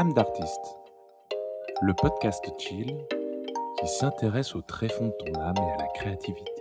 âme d'artiste, le podcast chill qui s'intéresse au tréfonds de ton âme et à la créativité.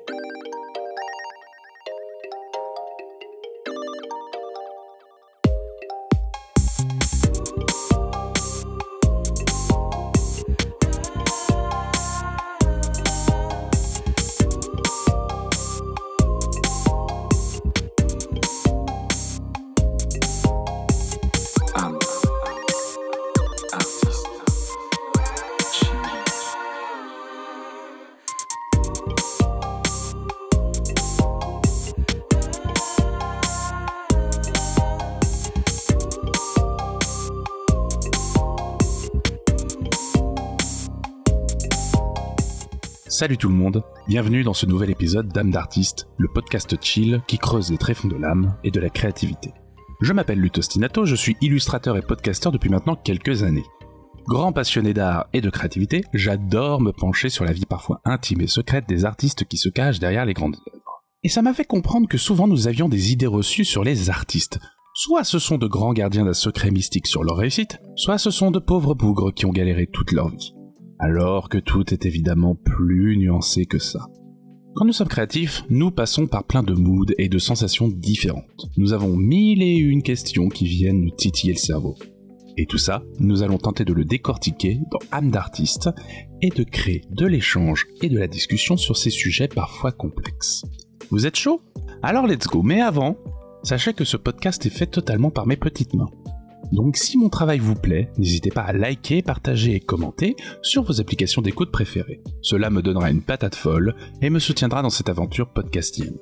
Salut tout le monde, bienvenue dans ce nouvel épisode d'âme d'artiste, le podcast chill qui creuse les tréfonds de l'âme et de la créativité. Je m'appelle Lutostinato, je suis illustrateur et podcasteur depuis maintenant quelques années. Grand passionné d'art et de créativité, j'adore me pencher sur la vie parfois intime et secrète des artistes qui se cachent derrière les grandes œuvres. Et ça m'a fait comprendre que souvent nous avions des idées reçues sur les artistes. Soit ce sont de grands gardiens d'un secret mystique sur leur réussite, soit ce sont de pauvres bougres qui ont galéré toute leur vie. Alors que tout est évidemment plus nuancé que ça. Quand nous sommes créatifs, nous passons par plein de moods et de sensations différentes. Nous avons mille et une questions qui viennent nous titiller le cerveau. Et tout ça, nous allons tenter de le décortiquer dans âme d'artiste et de créer de l'échange et de la discussion sur ces sujets parfois complexes. Vous êtes chaud? Alors let's go. Mais avant, sachez que ce podcast est fait totalement par mes petites mains. Donc si mon travail vous plaît, n'hésitez pas à liker, partager et commenter sur vos applications d'écoute préférées. Cela me donnera une patate folle et me soutiendra dans cette aventure podcastienne.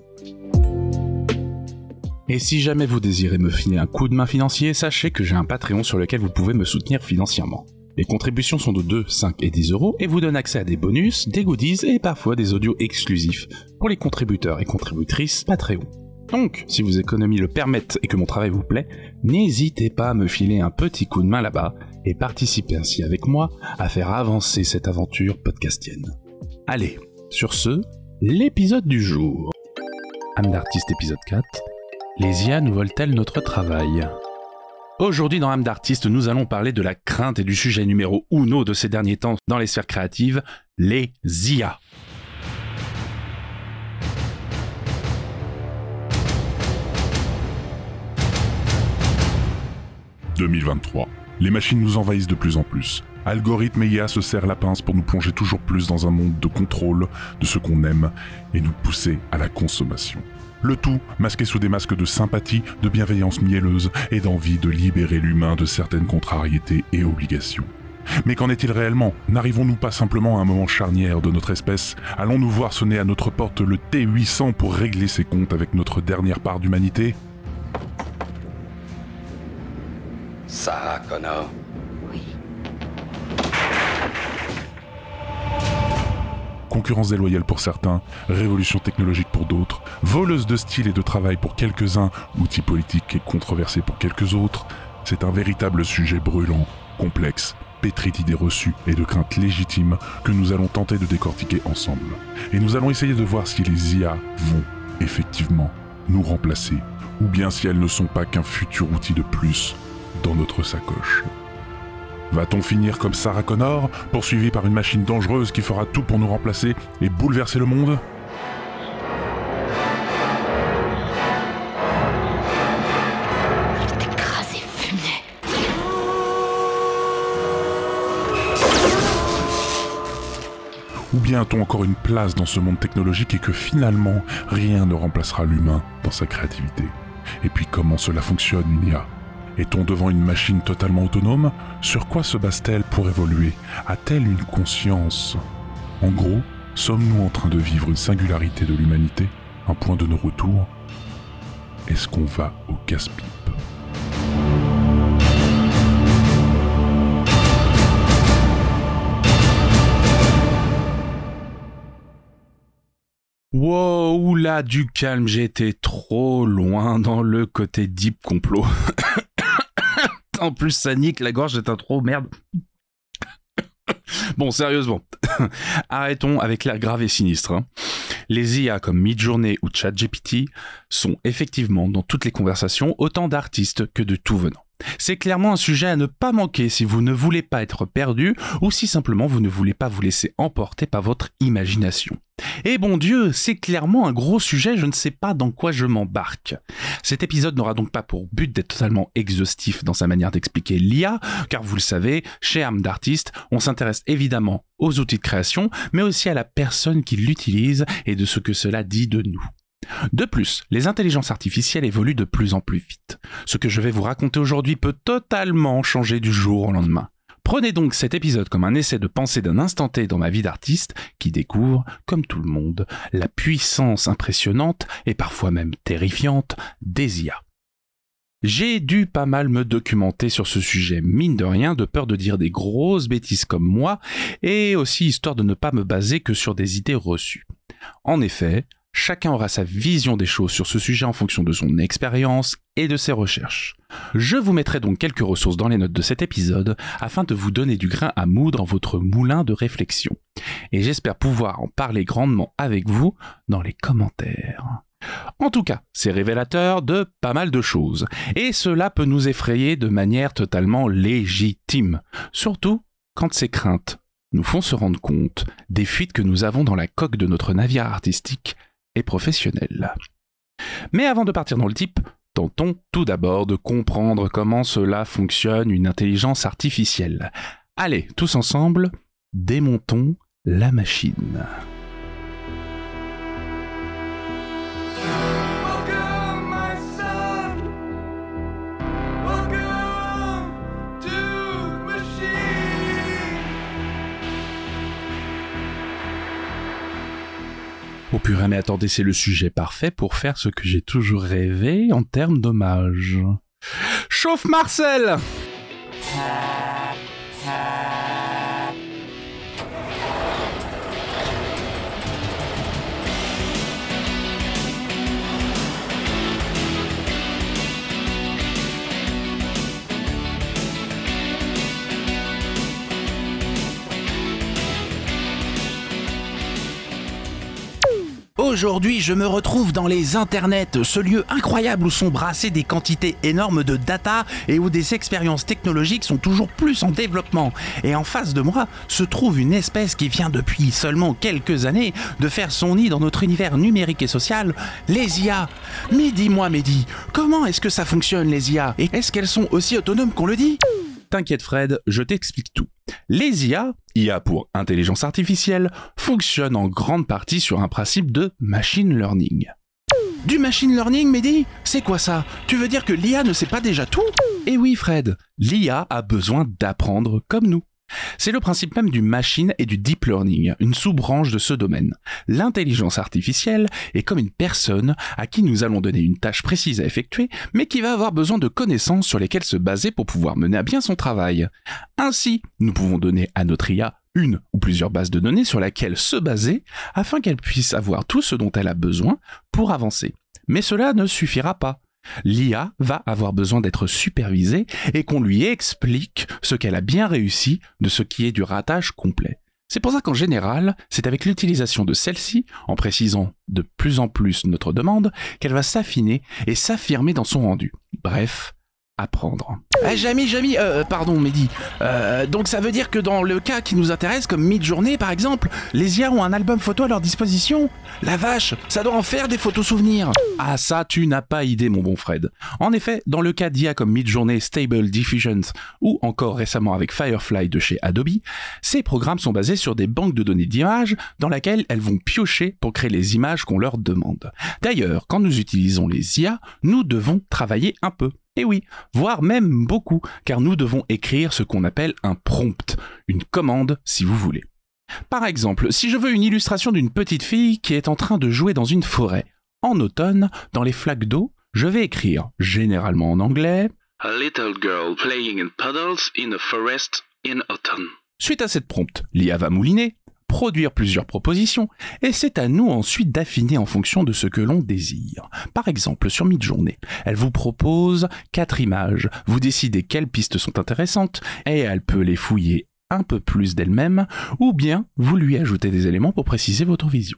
Et si jamais vous désirez me filer un coup de main financier, sachez que j'ai un Patreon sur lequel vous pouvez me soutenir financièrement. Les contributions sont de 2, 5 et 10 euros et vous donnent accès à des bonus, des goodies et parfois des audios exclusifs pour les contributeurs et contributrices Patreon. Donc, si vos économies le permettent et que mon travail vous plaît, n'hésitez pas à me filer un petit coup de main là-bas et participer ainsi avec moi à faire avancer cette aventure podcastienne. Allez, sur ce, l'épisode du jour. Âme d'artiste épisode 4. Les IA nous volent-elles notre travail? Aujourd'hui dans Âme d'artiste, nous allons parler de la crainte et du sujet numéro uno de ces derniers temps dans les sphères créatives, les IA. 2023. Les machines nous envahissent de plus en plus. Algorithmes et IA se serrent la pince pour nous plonger toujours plus dans un monde de contrôle de ce qu'on aime et nous pousser à la consommation. Le tout masqué sous des masques de sympathie, de bienveillance mielleuse et d'envie de libérer l'humain de certaines contrariétés et obligations. Mais qu'en est-il réellement? N'arrivons-nous pas simplement à un moment charnière de notre espèce? Allons-nous voir sonner à notre porte le T800 pour régler ses comptes avec notre dernière part d'humanité? Sarah Connor. Concurrence déloyale pour certains, révolution technologique pour d'autres, voleuse de style et de travail pour quelques-uns, outils politiques et controversés pour quelques autres, c'est un véritable sujet brûlant, complexe, pétri d'idées reçues et de craintes légitimes que nous allons tenter de décortiquer ensemble. Et nous allons essayer de voir si les IA vont, effectivement, nous remplacer, ou bien si elles ne sont pas qu'un futur outil de plus dans notre sacoche. Va-t-on finir comme Sarah Connor, poursuivi par une machine dangereuse qui fera tout pour nous remplacer et bouleverser le monde? Ou bien a-t-on encore une place dans ce monde technologique et que finalement rien ne remplacera l'humain dans sa créativité? Et puis comment cela fonctionne une IA Est-on devant une machine totalement autonome? Sur quoi se base-t-elle pour évoluer? A-t-elle une conscience? En gros, sommes-nous en train de vivre une singularité de l'humanité Un point de nos retours Est-ce qu'on va au casse-pipe? Wow, oula, du calme, été trop loin dans le côté deep complot. en plus, ça nique la gorge, un trop merde. Bon, sérieusement, arrêtons avec l'air grave et sinistre. hein. Les IA comme Midjourney ou ChatGPT sont effectivement dans toutes les conversations autant d'artistes que de tout venant. C'est clairement un sujet à ne pas manquer si vous ne voulez pas être perdu ou si simplement vous ne voulez pas vous laisser emporter par votre imagination. Et bon Dieu, c'est clairement un gros sujet, je ne sais pas dans quoi je m'embarque. Cet épisode n'aura donc pas pour but d'être totalement exhaustif dans sa manière d'expliquer l'IA, car vous le savez, chez Âme d'artiste, on s'intéresse évidemment aux outils de création, mais aussi à la personne qui l'utilise et de ce que cela dit de nous. De plus, les intelligences artificielles évoluent de plus en plus vite. Ce que je vais vous raconter aujourd'hui peut totalement changer du jour au lendemain. Prenez donc cet épisode comme un essai de pensée d'un instant T dans ma vie d'artiste qui découvre, comme tout le monde, la puissance impressionnante et parfois même terrifiante des IA. J'ai dû pas mal me documenter sur ce sujet, mine de rien, de peur de dire des grosses bêtises comme moi, et aussi histoire de ne pas me baser que sur des idées reçues. En effet, Chacun aura sa vision des choses sur ce sujet en fonction de son expérience et de ses recherches. Je vous mettrai donc quelques ressources dans les notes de cet épisode afin de vous donner du grain à moudre dans votre moulin de réflexion. Et j'espère pouvoir en parler grandement avec vous dans les commentaires. En tout cas, c'est révélateur de pas mal de choses, et cela peut nous effrayer de manière totalement légitime, surtout quand ces craintes nous font se rendre compte des fuites que nous avons dans la coque de notre navire artistique professionnel. Mais avant de partir dans le type, tentons tout d'abord de comprendre comment cela fonctionne une intelligence artificielle. Allez, tous ensemble, démontons la machine. Au pur mais attendez, c'est le sujet parfait pour faire ce que j'ai toujours rêvé en termes d'hommage. Chauffe Marcel Aujourd'hui, je me retrouve dans les internets, ce lieu incroyable où sont brassées des quantités énormes de data et où des expériences technologiques sont toujours plus en développement. Et en face de moi se trouve une espèce qui vient depuis seulement quelques années de faire son nid dans notre univers numérique et social, les IA. Mais dis-moi, Mehdi, comment est-ce que ça fonctionne les IA Et est-ce qu'elles sont aussi autonomes qu'on le dit? T'inquiète Fred, je t'explique tout. Les IA, IA pour intelligence artificielle, fonctionnent en grande partie sur un principe de machine learning. Du machine learning, Mehdi? C'est quoi ça? Tu veux dire que l'IA ne sait pas déjà tout? Eh oui, Fred, l'IA a besoin d'apprendre comme nous. C'est le principe même du machine et du deep learning, une sous-branche de ce domaine. L'intelligence artificielle est comme une personne à qui nous allons donner une tâche précise à effectuer, mais qui va avoir besoin de connaissances sur lesquelles se baser pour pouvoir mener à bien son travail. Ainsi, nous pouvons donner à notre IA une ou plusieurs bases de données sur lesquelles se baser afin qu'elle puisse avoir tout ce dont elle a besoin pour avancer. Mais cela ne suffira pas l'IA va avoir besoin d'être supervisée et qu'on lui explique ce qu'elle a bien réussi de ce qui est du ratage complet. C'est pour ça qu'en général, c'est avec l'utilisation de celle-ci, en précisant de plus en plus notre demande, qu'elle va s'affiner et s'affirmer dans son rendu. Bref, apprendre. Eh, Jamy, Jamy, euh, pardon, Mehdi. Euh, donc ça veut dire que dans le cas qui nous intéresse, comme mid-journée par exemple, les IA ont un album photo à leur disposition La vache, ça doit en faire des photos souvenirs Ah ça, tu n'as pas idée, mon bon Fred. En effet, dans le cas d'IA comme mid-journée, Stable Diffusion ou encore récemment avec Firefly de chez Adobe, ces programmes sont basés sur des banques de données d'images dans lesquelles elles vont piocher pour créer les images qu'on leur demande. D'ailleurs, quand nous utilisons les IA, nous devons travailler un peu. Et oui, voire même beaucoup, car nous devons écrire ce qu'on appelle un prompt, une commande si vous voulez. Par exemple, si je veux une illustration d'une petite fille qui est en train de jouer dans une forêt, en automne, dans les flaques d'eau, je vais écrire, généralement en anglais, A little girl playing in puddles in a forest in autumn. Suite à cette prompte, l'IA va mouliner, produire plusieurs propositions, et c'est à nous ensuite d'affiner en fonction de ce que l'on désire. Par exemple, sur Midjourney, elle vous propose quatre images, vous décidez quelles pistes sont intéressantes, et elle peut les fouiller un peu plus d'elle-même, ou bien vous lui ajoutez des éléments pour préciser votre vision.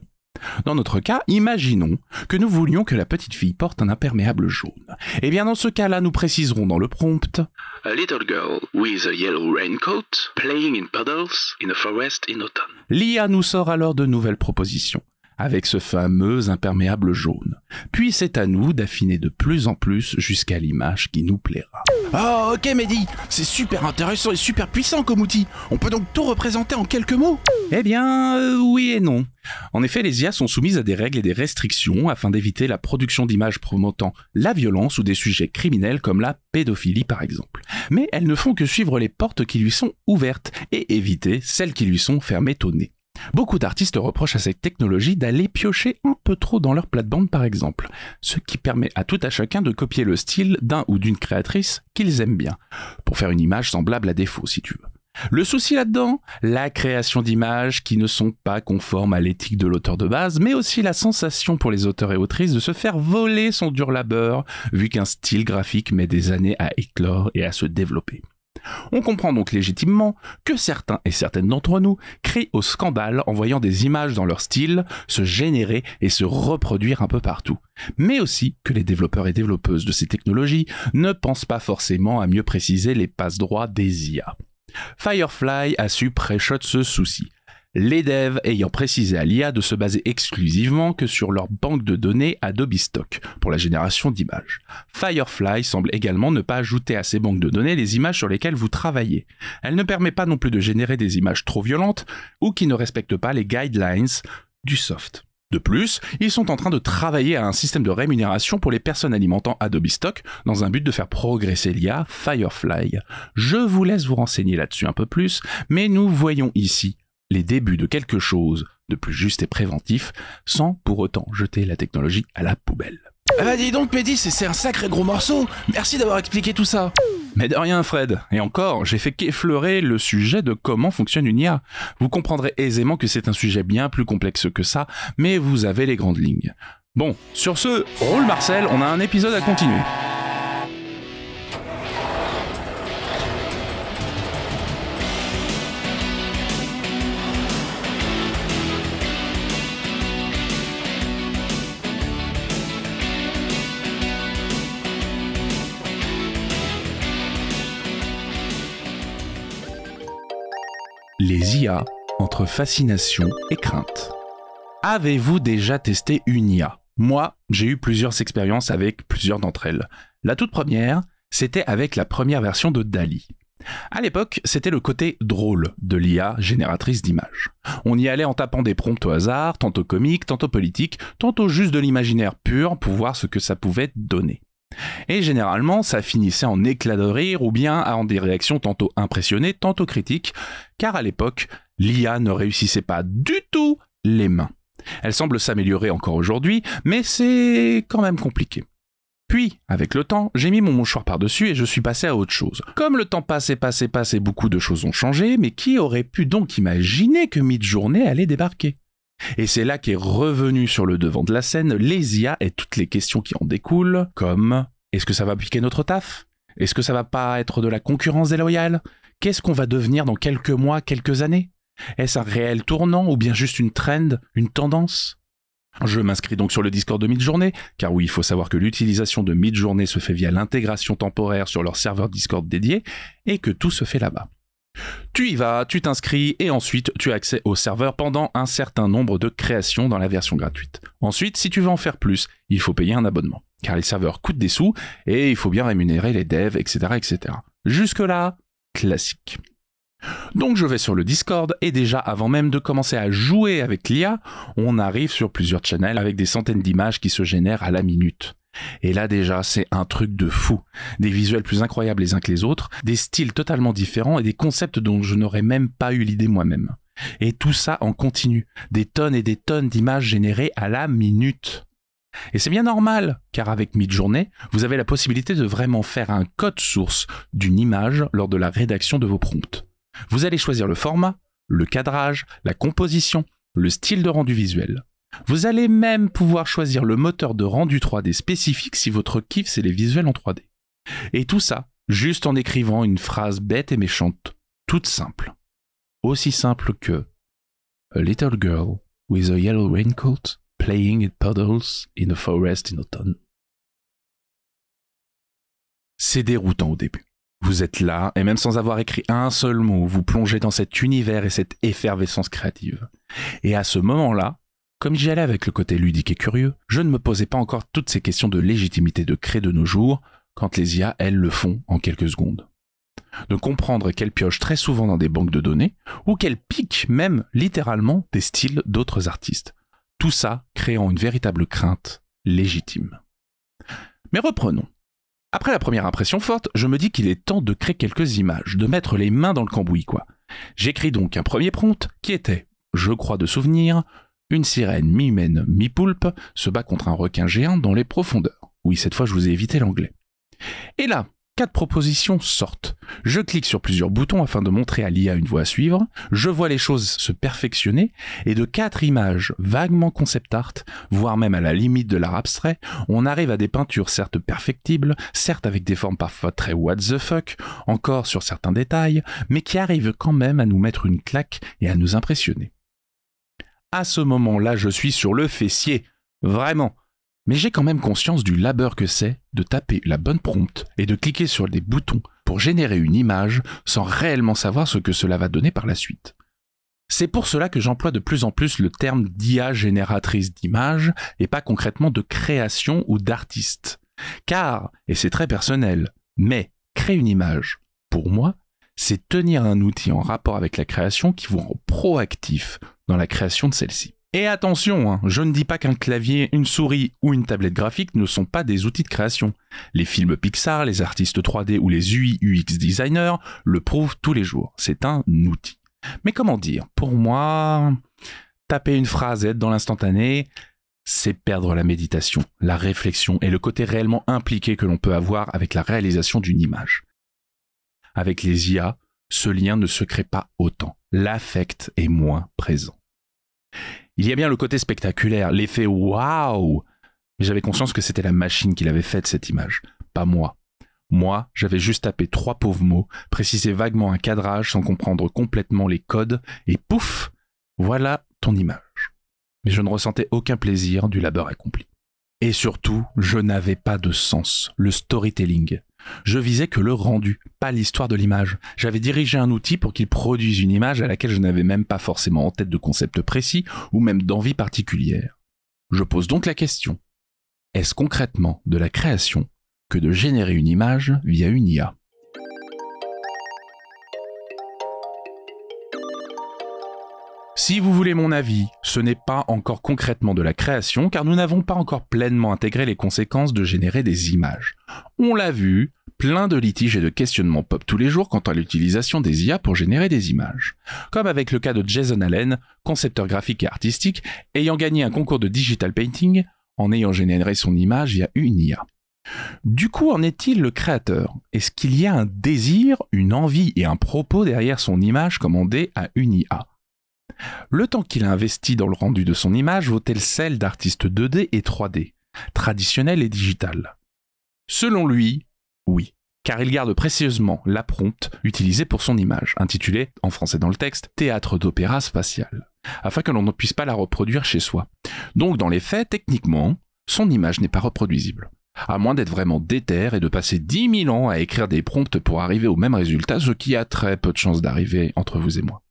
Dans notre cas, imaginons que nous voulions que la petite fille porte un imperméable jaune. Eh bien, dans ce cas-là, nous préciserons dans le prompt A little girl with a yellow raincoat playing in puddles in a forest in autumn. L'IA nous sort alors de nouvelles propositions, avec ce fameux imperméable jaune. Puis c'est à nous d'affiner de plus en plus jusqu'à l'image qui nous plaira. Oh, ok, Mehdi, c'est super intéressant et super puissant comme outil. On peut donc tout représenter en quelques mots? Eh bien, euh, oui et non. En effet, les IA sont soumises à des règles et des restrictions afin d'éviter la production d'images promotant la violence ou des sujets criminels comme la pédophilie par exemple. Mais elles ne font que suivre les portes qui lui sont ouvertes et éviter celles qui lui sont fermées au nez. Beaucoup d'artistes reprochent à cette technologie d'aller piocher un peu trop dans leur plate-bande par exemple, ce qui permet à tout à chacun de copier le style d'un ou d'une créatrice qu'ils aiment bien, pour faire une image semblable à défaut si tu veux. Le souci là-dedans, la création d'images qui ne sont pas conformes à l'éthique de l'auteur de base, mais aussi la sensation pour les auteurs et autrices de se faire voler son dur labeur, vu qu'un style graphique met des années à éclore et à se développer. On comprend donc légitimement que certains et certaines d'entre nous crient au scandale en voyant des images dans leur style se générer et se reproduire un peu partout. Mais aussi que les développeurs et développeuses de ces technologies ne pensent pas forcément à mieux préciser les passe-droits des IA. Firefly a su pré-shot ce souci les devs ayant précisé à l'IA de se baser exclusivement que sur leur banque de données Adobe Stock pour la génération d'images. Firefly semble également ne pas ajouter à ces banques de données les images sur lesquelles vous travaillez. Elle ne permet pas non plus de générer des images trop violentes ou qui ne respectent pas les guidelines du soft. De plus, ils sont en train de travailler à un système de rémunération pour les personnes alimentant Adobe Stock dans un but de faire progresser l'IA Firefly. Je vous laisse vous renseigner là-dessus un peu plus, mais nous voyons ici les débuts de quelque chose de plus juste et préventif, sans pour autant jeter la technologie à la poubelle. Ah bah dis donc, Mehdi, c'est c'est un sacré gros morceau. Merci d'avoir expliqué tout ça. Mais de rien, Fred. Et encore, j'ai fait qu'effleurer le sujet de comment fonctionne une IA. Vous comprendrez aisément que c'est un sujet bien plus complexe que ça, mais vous avez les grandes lignes. Bon, sur ce, roule Marcel, on a un épisode à continuer. Entre fascination et crainte. Avez-vous déjà testé une IA Moi, j'ai eu plusieurs expériences avec plusieurs d'entre elles. La toute première, c'était avec la première version de Dali. À l'époque, c'était le côté drôle de l'IA génératrice d'images. On y allait en tapant des prompts au hasard, tantôt comiques, tantôt politiques, tantôt juste de l'imaginaire pur pour voir ce que ça pouvait donner. Et généralement, ça finissait en éclat de rire ou bien en des réactions tantôt impressionnées, tantôt critiques, car à l'époque, l'IA ne réussissait pas du tout les mains. Elle semble s'améliorer encore aujourd'hui, mais c'est quand même compliqué. Puis, avec le temps, j'ai mis mon mouchoir par-dessus et je suis passé à autre chose. Comme le temps passe et passe et passe et beaucoup de choses ont changé, mais qui aurait pu donc imaginer que Midjourney allait débarquer? Et c'est là qu'est revenu sur le devant de la scène les IA et toutes les questions qui en découlent, comme est-ce que ça va piquer notre taf? Est-ce que ça va pas être de la concurrence déloyale? Qu'est-ce qu'on va devenir dans quelques mois, quelques années? Est-ce un réel tournant ou bien juste une trend, une tendance? Je m'inscris donc sur le Discord de Midjourney, car oui, il faut savoir que l'utilisation de Midjourney se fait via l'intégration temporaire sur leur serveur Discord dédié, et que tout se fait là-bas. Tu y vas, tu t'inscris et ensuite tu as accès au serveur pendant un certain nombre de créations dans la version gratuite. Ensuite, si tu veux en faire plus, il faut payer un abonnement, car les serveurs coûtent des sous et il faut bien rémunérer les devs, etc. etc. Jusque-là, classique. Donc je vais sur le Discord et déjà avant même de commencer à jouer avec l'IA, on arrive sur plusieurs channels avec des centaines d'images qui se génèrent à la minute. Et là déjà, c'est un truc de fou. Des visuels plus incroyables les uns que les autres, des styles totalement différents et des concepts dont je n'aurais même pas eu l'idée moi-même. Et tout ça en continu. Des tonnes et des tonnes d'images générées à la minute. Et c'est bien normal, car avec Midjourney, vous avez la possibilité de vraiment faire un code source d'une image lors de la rédaction de vos prompts. Vous allez choisir le format, le cadrage, la composition, le style de rendu visuel. Vous allez même pouvoir choisir le moteur de rendu 3D spécifique si votre kiff c'est les visuels en 3D. Et tout ça, juste en écrivant une phrase bête et méchante, toute simple. Aussi simple que A little girl with a yellow raincoat, playing in puddles in a forest in autumn. C'est déroutant au début. Vous êtes là, et même sans avoir écrit un seul mot, vous plongez dans cet univers et cette effervescence créative. Et à ce moment-là, comme j'y allais avec le côté ludique et curieux, je ne me posais pas encore toutes ces questions de légitimité de créer de nos jours, quand les IA, elles, le font en quelques secondes. De comprendre qu'elles piochent très souvent dans des banques de données, ou qu'elles piquent même littéralement des styles d'autres artistes. Tout ça créant une véritable crainte légitime. Mais reprenons. Après la première impression forte, je me dis qu'il est temps de créer quelques images, de mettre les mains dans le cambouis, quoi. J'écris donc un premier prompt qui était, je crois de souvenir, une sirène mi-humaine, mi-poulpe se bat contre un requin géant dans les profondeurs. Oui, cette fois je vous ai évité l'anglais. Et là, quatre propositions sortent. Je clique sur plusieurs boutons afin de montrer à l'IA une voie à suivre, je vois les choses se perfectionner, et de quatre images vaguement concept art, voire même à la limite de l'art abstrait, on arrive à des peintures certes perfectibles, certes avec des formes parfois très what the fuck, encore sur certains détails, mais qui arrivent quand même à nous mettre une claque et à nous impressionner. À ce moment-là, je suis sur le fessier. Vraiment mais j'ai quand même conscience du labeur que c'est de taper la bonne prompte et de cliquer sur des boutons pour générer une image sans réellement savoir ce que cela va donner par la suite. C'est pour cela que j'emploie de plus en plus le terme d'IA génératrice d'images et pas concrètement de création ou d'artiste. Car, et c'est très personnel, mais créer une image, pour moi, c'est tenir un outil en rapport avec la création qui vous rend proactif dans la création de celle-ci. Et attention, hein, je ne dis pas qu'un clavier, une souris ou une tablette graphique ne sont pas des outils de création. Les films Pixar, les artistes 3D ou les UI UX designers le prouvent tous les jours. C'est un outil. Mais comment dire? Pour moi, taper une phrase et être dans l'instantané, c'est perdre la méditation, la réflexion et le côté réellement impliqué que l'on peut avoir avec la réalisation d'une image. Avec les IA, ce lien ne se crée pas autant. L'affect est moins présent. Il y a bien le côté spectaculaire, l'effet waouh Mais j'avais conscience que c'était la machine qui l'avait faite, cette image, pas moi. Moi, j'avais juste tapé trois pauvres mots, précisé vaguement un cadrage sans comprendre complètement les codes, et pouf Voilà ton image. Mais je ne ressentais aucun plaisir du labeur accompli. Et surtout, je n'avais pas de sens, le storytelling. Je visais que le rendu, pas l'histoire de l'image. J'avais dirigé un outil pour qu'il produise une image à laquelle je n'avais même pas forcément en tête de concept précis ou même d'envie particulière. Je pose donc la question. Est-ce concrètement de la création que de générer une image via une IA Si vous voulez mon avis, ce n'est pas encore concrètement de la création car nous n'avons pas encore pleinement intégré les conséquences de générer des images. On l'a vu, plein de litiges et de questionnements pop tous les jours quant à l'utilisation des IA pour générer des images. Comme avec le cas de Jason Allen, concepteur graphique et artistique, ayant gagné un concours de digital painting en ayant généré son image via une IA. Du coup, en est-il le créateur? Est-ce qu'il y a un désir, une envie et un propos derrière son image commandée à une IA le temps qu'il a investi dans le rendu de son image vaut-elle celle d'artistes 2D et 3D, traditionnels et digital Selon lui, oui, car il garde précieusement la prompte utilisée pour son image, intitulée, en français dans le texte, Théâtre d'opéra spatial, afin que l'on ne puisse pas la reproduire chez soi. Donc dans les faits, techniquement, son image n'est pas reproduisible. À moins d'être vraiment déter et de passer 10 000 ans à écrire des prompts pour arriver au même résultat, ce qui a très peu de chances d'arriver entre vous et moi.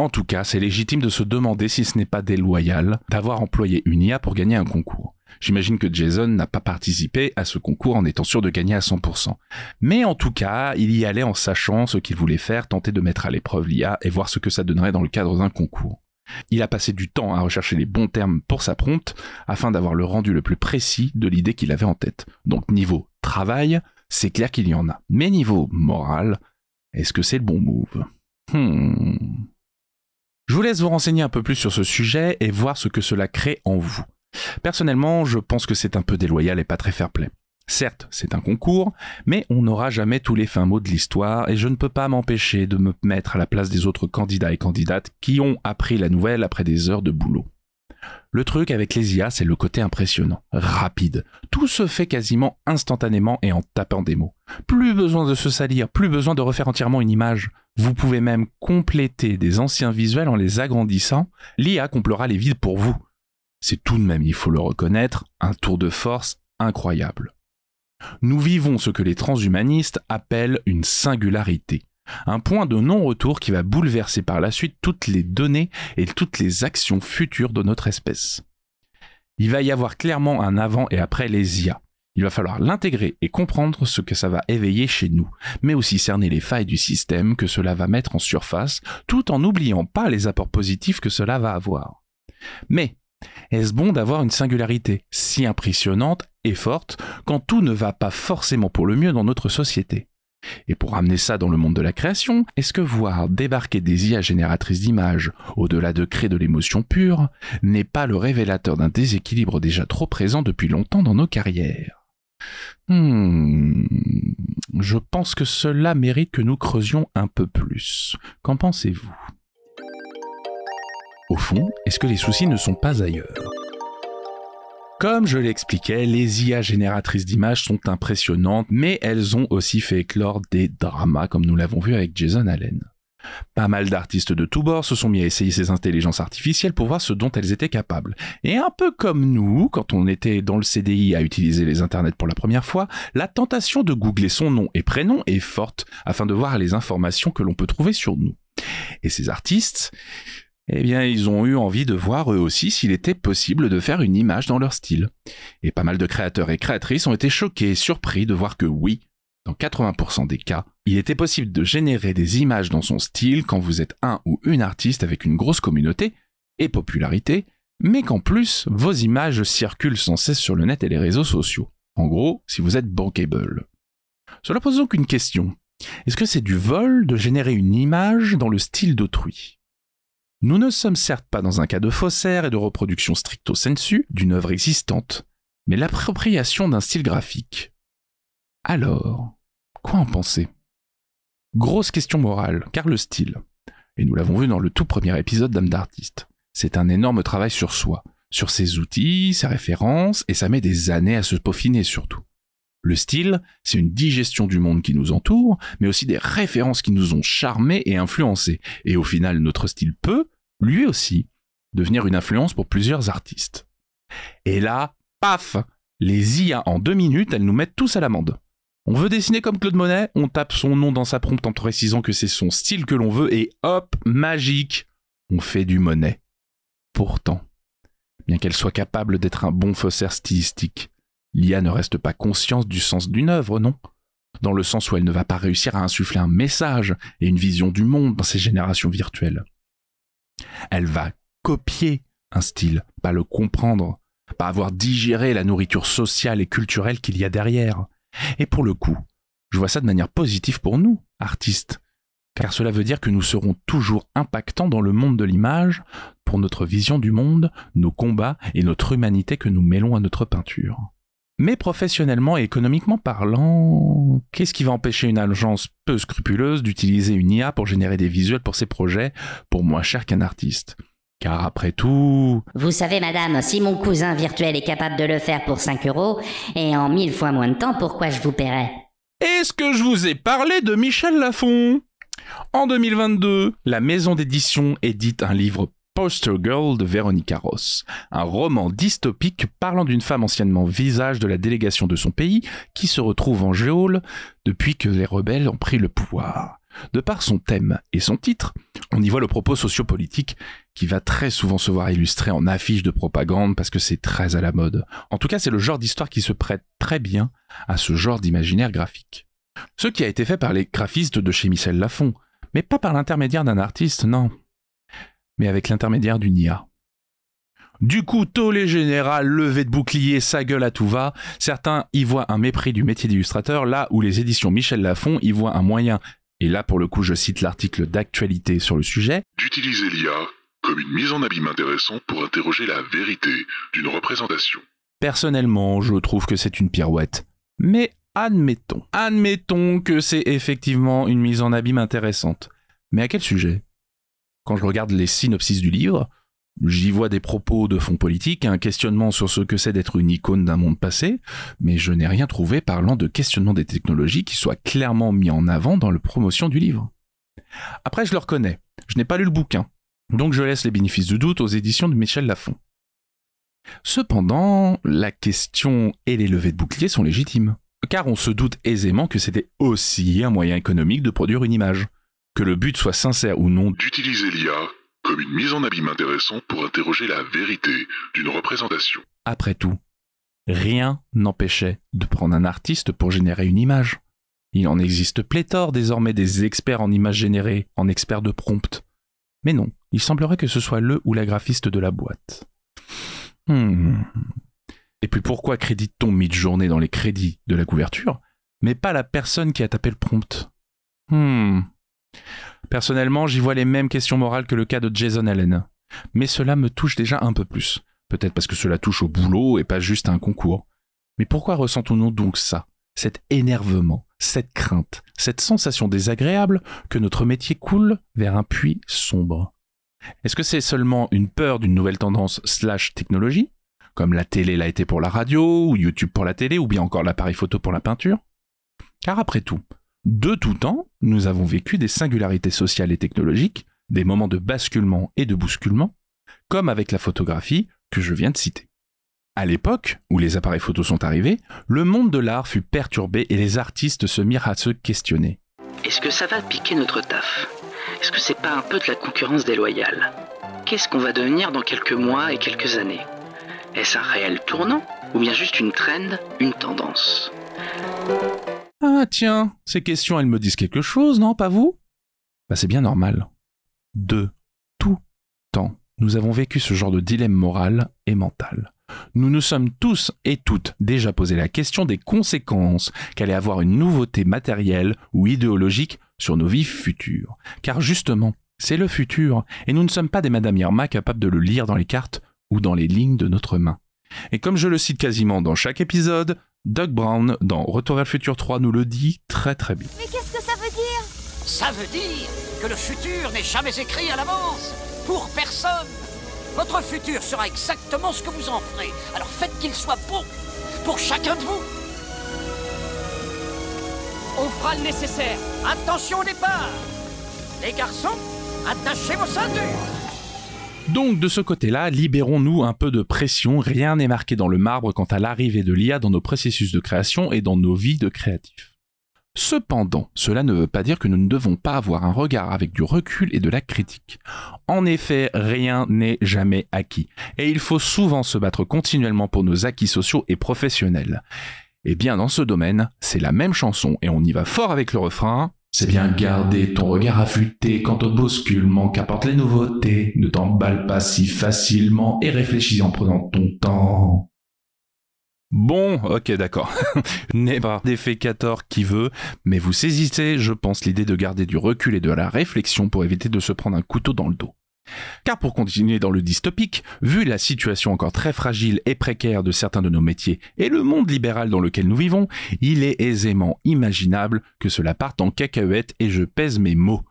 En tout cas, c'est légitime de se demander si ce n'est pas déloyal d'avoir employé une IA pour gagner un concours. J'imagine que Jason n'a pas participé à ce concours en étant sûr de gagner à 100%. Mais en tout cas, il y allait en sachant ce qu'il voulait faire, tenter de mettre à l'épreuve l'IA et voir ce que ça donnerait dans le cadre d'un concours. Il a passé du temps à rechercher les bons termes pour sa prompte afin d'avoir le rendu le plus précis de l'idée qu'il avait en tête. Donc niveau travail, c'est clair qu'il y en a. Mais niveau moral, est-ce que c'est le bon move? Hmm. Je vous laisse vous renseigner un peu plus sur ce sujet et voir ce que cela crée en vous. Personnellement, je pense que c'est un peu déloyal et pas très fair-play. Certes, c'est un concours, mais on n'aura jamais tous les fins mots de l'histoire et je ne peux pas m'empêcher de me mettre à la place des autres candidats et candidates qui ont appris la nouvelle après des heures de boulot. Le truc avec les IA, c'est le côté impressionnant, rapide. Tout se fait quasiment instantanément et en tapant des mots. Plus besoin de se salir, plus besoin de refaire entièrement une image. Vous pouvez même compléter des anciens visuels en les agrandissant. L'IA comblera les vides pour vous. C'est tout de même, il faut le reconnaître, un tour de force incroyable. Nous vivons ce que les transhumanistes appellent une singularité un point de non-retour qui va bouleverser par la suite toutes les données et toutes les actions futures de notre espèce. Il va y avoir clairement un avant et après les IA. Il va falloir l'intégrer et comprendre ce que ça va éveiller chez nous, mais aussi cerner les failles du système que cela va mettre en surface, tout en n'oubliant pas les apports positifs que cela va avoir. Mais est-ce bon d'avoir une singularité si impressionnante et forte quand tout ne va pas forcément pour le mieux dans notre société? Et pour amener ça dans le monde de la création, est-ce que voir débarquer des IA génératrices d'images, au-delà de créer de l'émotion pure, n'est pas le révélateur d'un déséquilibre déjà trop présent depuis longtemps dans nos carrières? Hmm. Je pense que cela mérite que nous creusions un peu plus. Qu'en pensez-vous? Au fond, est-ce que les soucis ne sont pas ailleurs? Comme je l'expliquais, les IA génératrices d'images sont impressionnantes, mais elles ont aussi fait éclore des dramas comme nous l'avons vu avec Jason Allen. Pas mal d'artistes de tous bords se sont mis à essayer ces intelligences artificielles pour voir ce dont elles étaient capables. Et un peu comme nous, quand on était dans le CDI à utiliser les internets pour la première fois, la tentation de googler son nom et prénom est forte afin de voir les informations que l'on peut trouver sur nous. Et ces artistes, eh bien, ils ont eu envie de voir eux aussi s'il était possible de faire une image dans leur style. Et pas mal de créateurs et créatrices ont été choqués et surpris de voir que oui, dans 80% des cas, il était possible de générer des images dans son style quand vous êtes un ou une artiste avec une grosse communauté et popularité, mais qu'en plus, vos images circulent sans cesse sur le net et les réseaux sociaux. En gros, si vous êtes bankable. Cela pose donc une question. Est-ce que c'est du vol de générer une image dans le style d'autrui? Nous ne sommes certes pas dans un cas de faussaire et de reproduction stricto sensu d'une œuvre existante, mais l'appropriation d'un style graphique. Alors, quoi en penser? Grosse question morale, car le style, et nous l'avons vu dans le tout premier épisode d'âme d'artiste, c'est un énorme travail sur soi, sur ses outils, ses références, et ça met des années à se peaufiner surtout. Le style, c'est une digestion du monde qui nous entoure, mais aussi des références qui nous ont charmés et influencés. Et au final, notre style peut, lui aussi, devenir une influence pour plusieurs artistes. Et là, paf Les IA en deux minutes, elles nous mettent tous à l'amende. On veut dessiner comme Claude Monet, on tape son nom dans sa prompte en précisant que c'est son style que l'on veut, et hop, magique On fait du Monet. Pourtant, bien qu'elle soit capable d'être un bon faussaire stylistique, L'IA ne reste pas conscience du sens d'une œuvre, non? Dans le sens où elle ne va pas réussir à insuffler un message et une vision du monde dans ces générations virtuelles. Elle va copier un style, pas le comprendre, pas avoir digéré la nourriture sociale et culturelle qu'il y a derrière. Et pour le coup, je vois ça de manière positive pour nous, artistes, car cela veut dire que nous serons toujours impactants dans le monde de l'image pour notre vision du monde, nos combats et notre humanité que nous mêlons à notre peinture. Mais professionnellement et économiquement parlant, qu'est-ce qui va empêcher une agence peu scrupuleuse d'utiliser une IA pour générer des visuels pour ses projets pour moins cher qu'un artiste? Car après tout... Vous savez, madame, si mon cousin virtuel est capable de le faire pour 5 euros, et en mille fois moins de temps, pourquoi je vous paierais? Est-ce que je vous ai parlé de Michel Lafon? En 2022, la maison d'édition édite un livre Poster Girl de Veronica Ross, un roman dystopique parlant d'une femme anciennement visage de la délégation de son pays qui se retrouve en géole depuis que les rebelles ont pris le pouvoir. De par son thème et son titre, on y voit le propos sociopolitique qui va très souvent se voir illustré en affiches de propagande parce que c'est très à la mode. En tout cas, c'est le genre d'histoire qui se prête très bien à ce genre d'imaginaire graphique. Ce qui a été fait par les graphistes de chez Michel Lafon, mais pas par l'intermédiaire d'un artiste, non mais avec l'intermédiaire d'une IA. Du coup, les général, levé de bouclier, sa gueule à tout va. Certains y voient un mépris du métier d'illustrateur, là où les éditions Michel Lafon y voient un moyen, et là pour le coup je cite l'article d'actualité sur le sujet, d'utiliser l'IA comme une mise en abîme intéressante pour interroger la vérité d'une représentation. Personnellement, je trouve que c'est une pirouette. Mais admettons, admettons que c'est effectivement une mise en abîme intéressante. Mais à quel sujet? Quand je regarde les synopsis du livre, J'y vois des propos de fond politique, un questionnement sur ce que c'est d'être une icône d'un monde passé, mais je n'ai rien trouvé parlant de questionnement des technologies qui soit clairement mis en avant dans la promotion du livre. Après, je le reconnais, je n'ai pas lu le bouquin, donc je laisse les bénéfices du doute aux éditions de Michel Lafon. Cependant, la question et les levées de boucliers sont légitimes, car on se doute aisément que c'était aussi un moyen économique de produire une image. Que le but soit sincère ou non, D'utiliser l'IA comme une mise en abîme intéressante pour interroger la vérité d'une représentation. après tout, rien n'empêchait de prendre un artiste pour générer une image. Il en existe pléthore désormais des experts en images générées, en experts de prompt. Mais non, il semblerait que ce soit le ou la graphiste de la boîte. Hmm. Et puis pourquoi crédite-t-on Midjourney dans les crédits de la couverture, mais pas la personne qui a tapé le prompt? Hmm. Personnellement, j'y vois les mêmes questions morales que le cas de Jason Allen. Mais cela me touche déjà un peu plus. Peut-être parce que cela touche au boulot et pas juste à un concours. Mais pourquoi ressentons-nous donc ça Cet énervement, cette crainte, cette sensation désagréable que notre métier coule vers un puits sombre? Est-ce que c'est seulement une peur d'une nouvelle tendance slash technologie Comme la télé l'a été pour la radio, ou YouTube pour la télé, ou bien encore l'appareil photo pour la peinture? Car après tout, de tout temps, nous avons vécu des singularités sociales et technologiques, des moments de basculement et de bousculement, comme avec la photographie que je viens de citer. À l'époque où les appareils photos sont arrivés, le monde de l'art fut perturbé et les artistes se mirent à se questionner. Est-ce que ça va piquer notre taf? Est-ce que c'est pas un peu de la concurrence déloyale? Qu'est-ce qu'on va devenir dans quelques mois et quelques années? Est-ce un réel tournant Ou bien juste une trend, une tendance? Ah tiens, ces questions elles me disent quelque chose, non, pas vous? Bah c'est bien normal. De tout temps, nous avons vécu ce genre de dilemme moral et mental. Nous nous sommes tous et toutes déjà posé la question des conséquences qu'allait avoir une nouveauté matérielle ou idéologique sur nos vies futures. Car justement, c'est le futur, et nous ne sommes pas des Madame Irma capables de le lire dans les cartes ou dans les lignes de notre main. Et comme je le cite quasiment dans chaque épisode, Doug Brown dans Retour vers le futur 3 nous le dit très très bien. Mais qu'est-ce que ça veut dire? Ça veut dire que le futur n'est jamais écrit à l'avance. Pour personne. Votre futur sera exactement ce que vous en ferez. Alors faites qu'il soit beau. Pour chacun de vous. On fera le nécessaire. Attention au départ. Les garçons, attachez vos ceintures. Donc de ce côté-là, libérons-nous un peu de pression, rien n'est marqué dans le marbre quant à l'arrivée de l'IA dans nos processus de création et dans nos vies de créatifs. Cependant, cela ne veut pas dire que nous ne devons pas avoir un regard avec du recul et de la critique. En effet, rien n'est jamais acquis, et il faut souvent se battre continuellement pour nos acquis sociaux et professionnels. Et bien dans ce domaine, c'est la même chanson, et on y va fort avec le refrain. C'est bien garder ton regard affûté quant au bousculement qu'apportent les nouveautés. Ne t'emballe pas si facilement et réfléchis en prenant ton temps. Bon, ok, d'accord. N'est pas qui veut, mais vous saisissez, je pense, l'idée de garder du recul et de la réflexion pour éviter de se prendre un couteau dans le dos. Car pour continuer dans le dystopique, vu la situation encore très fragile et précaire de certains de nos métiers et le monde libéral dans lequel nous vivons, il est aisément imaginable que cela parte en cacahuète et je pèse mes mots.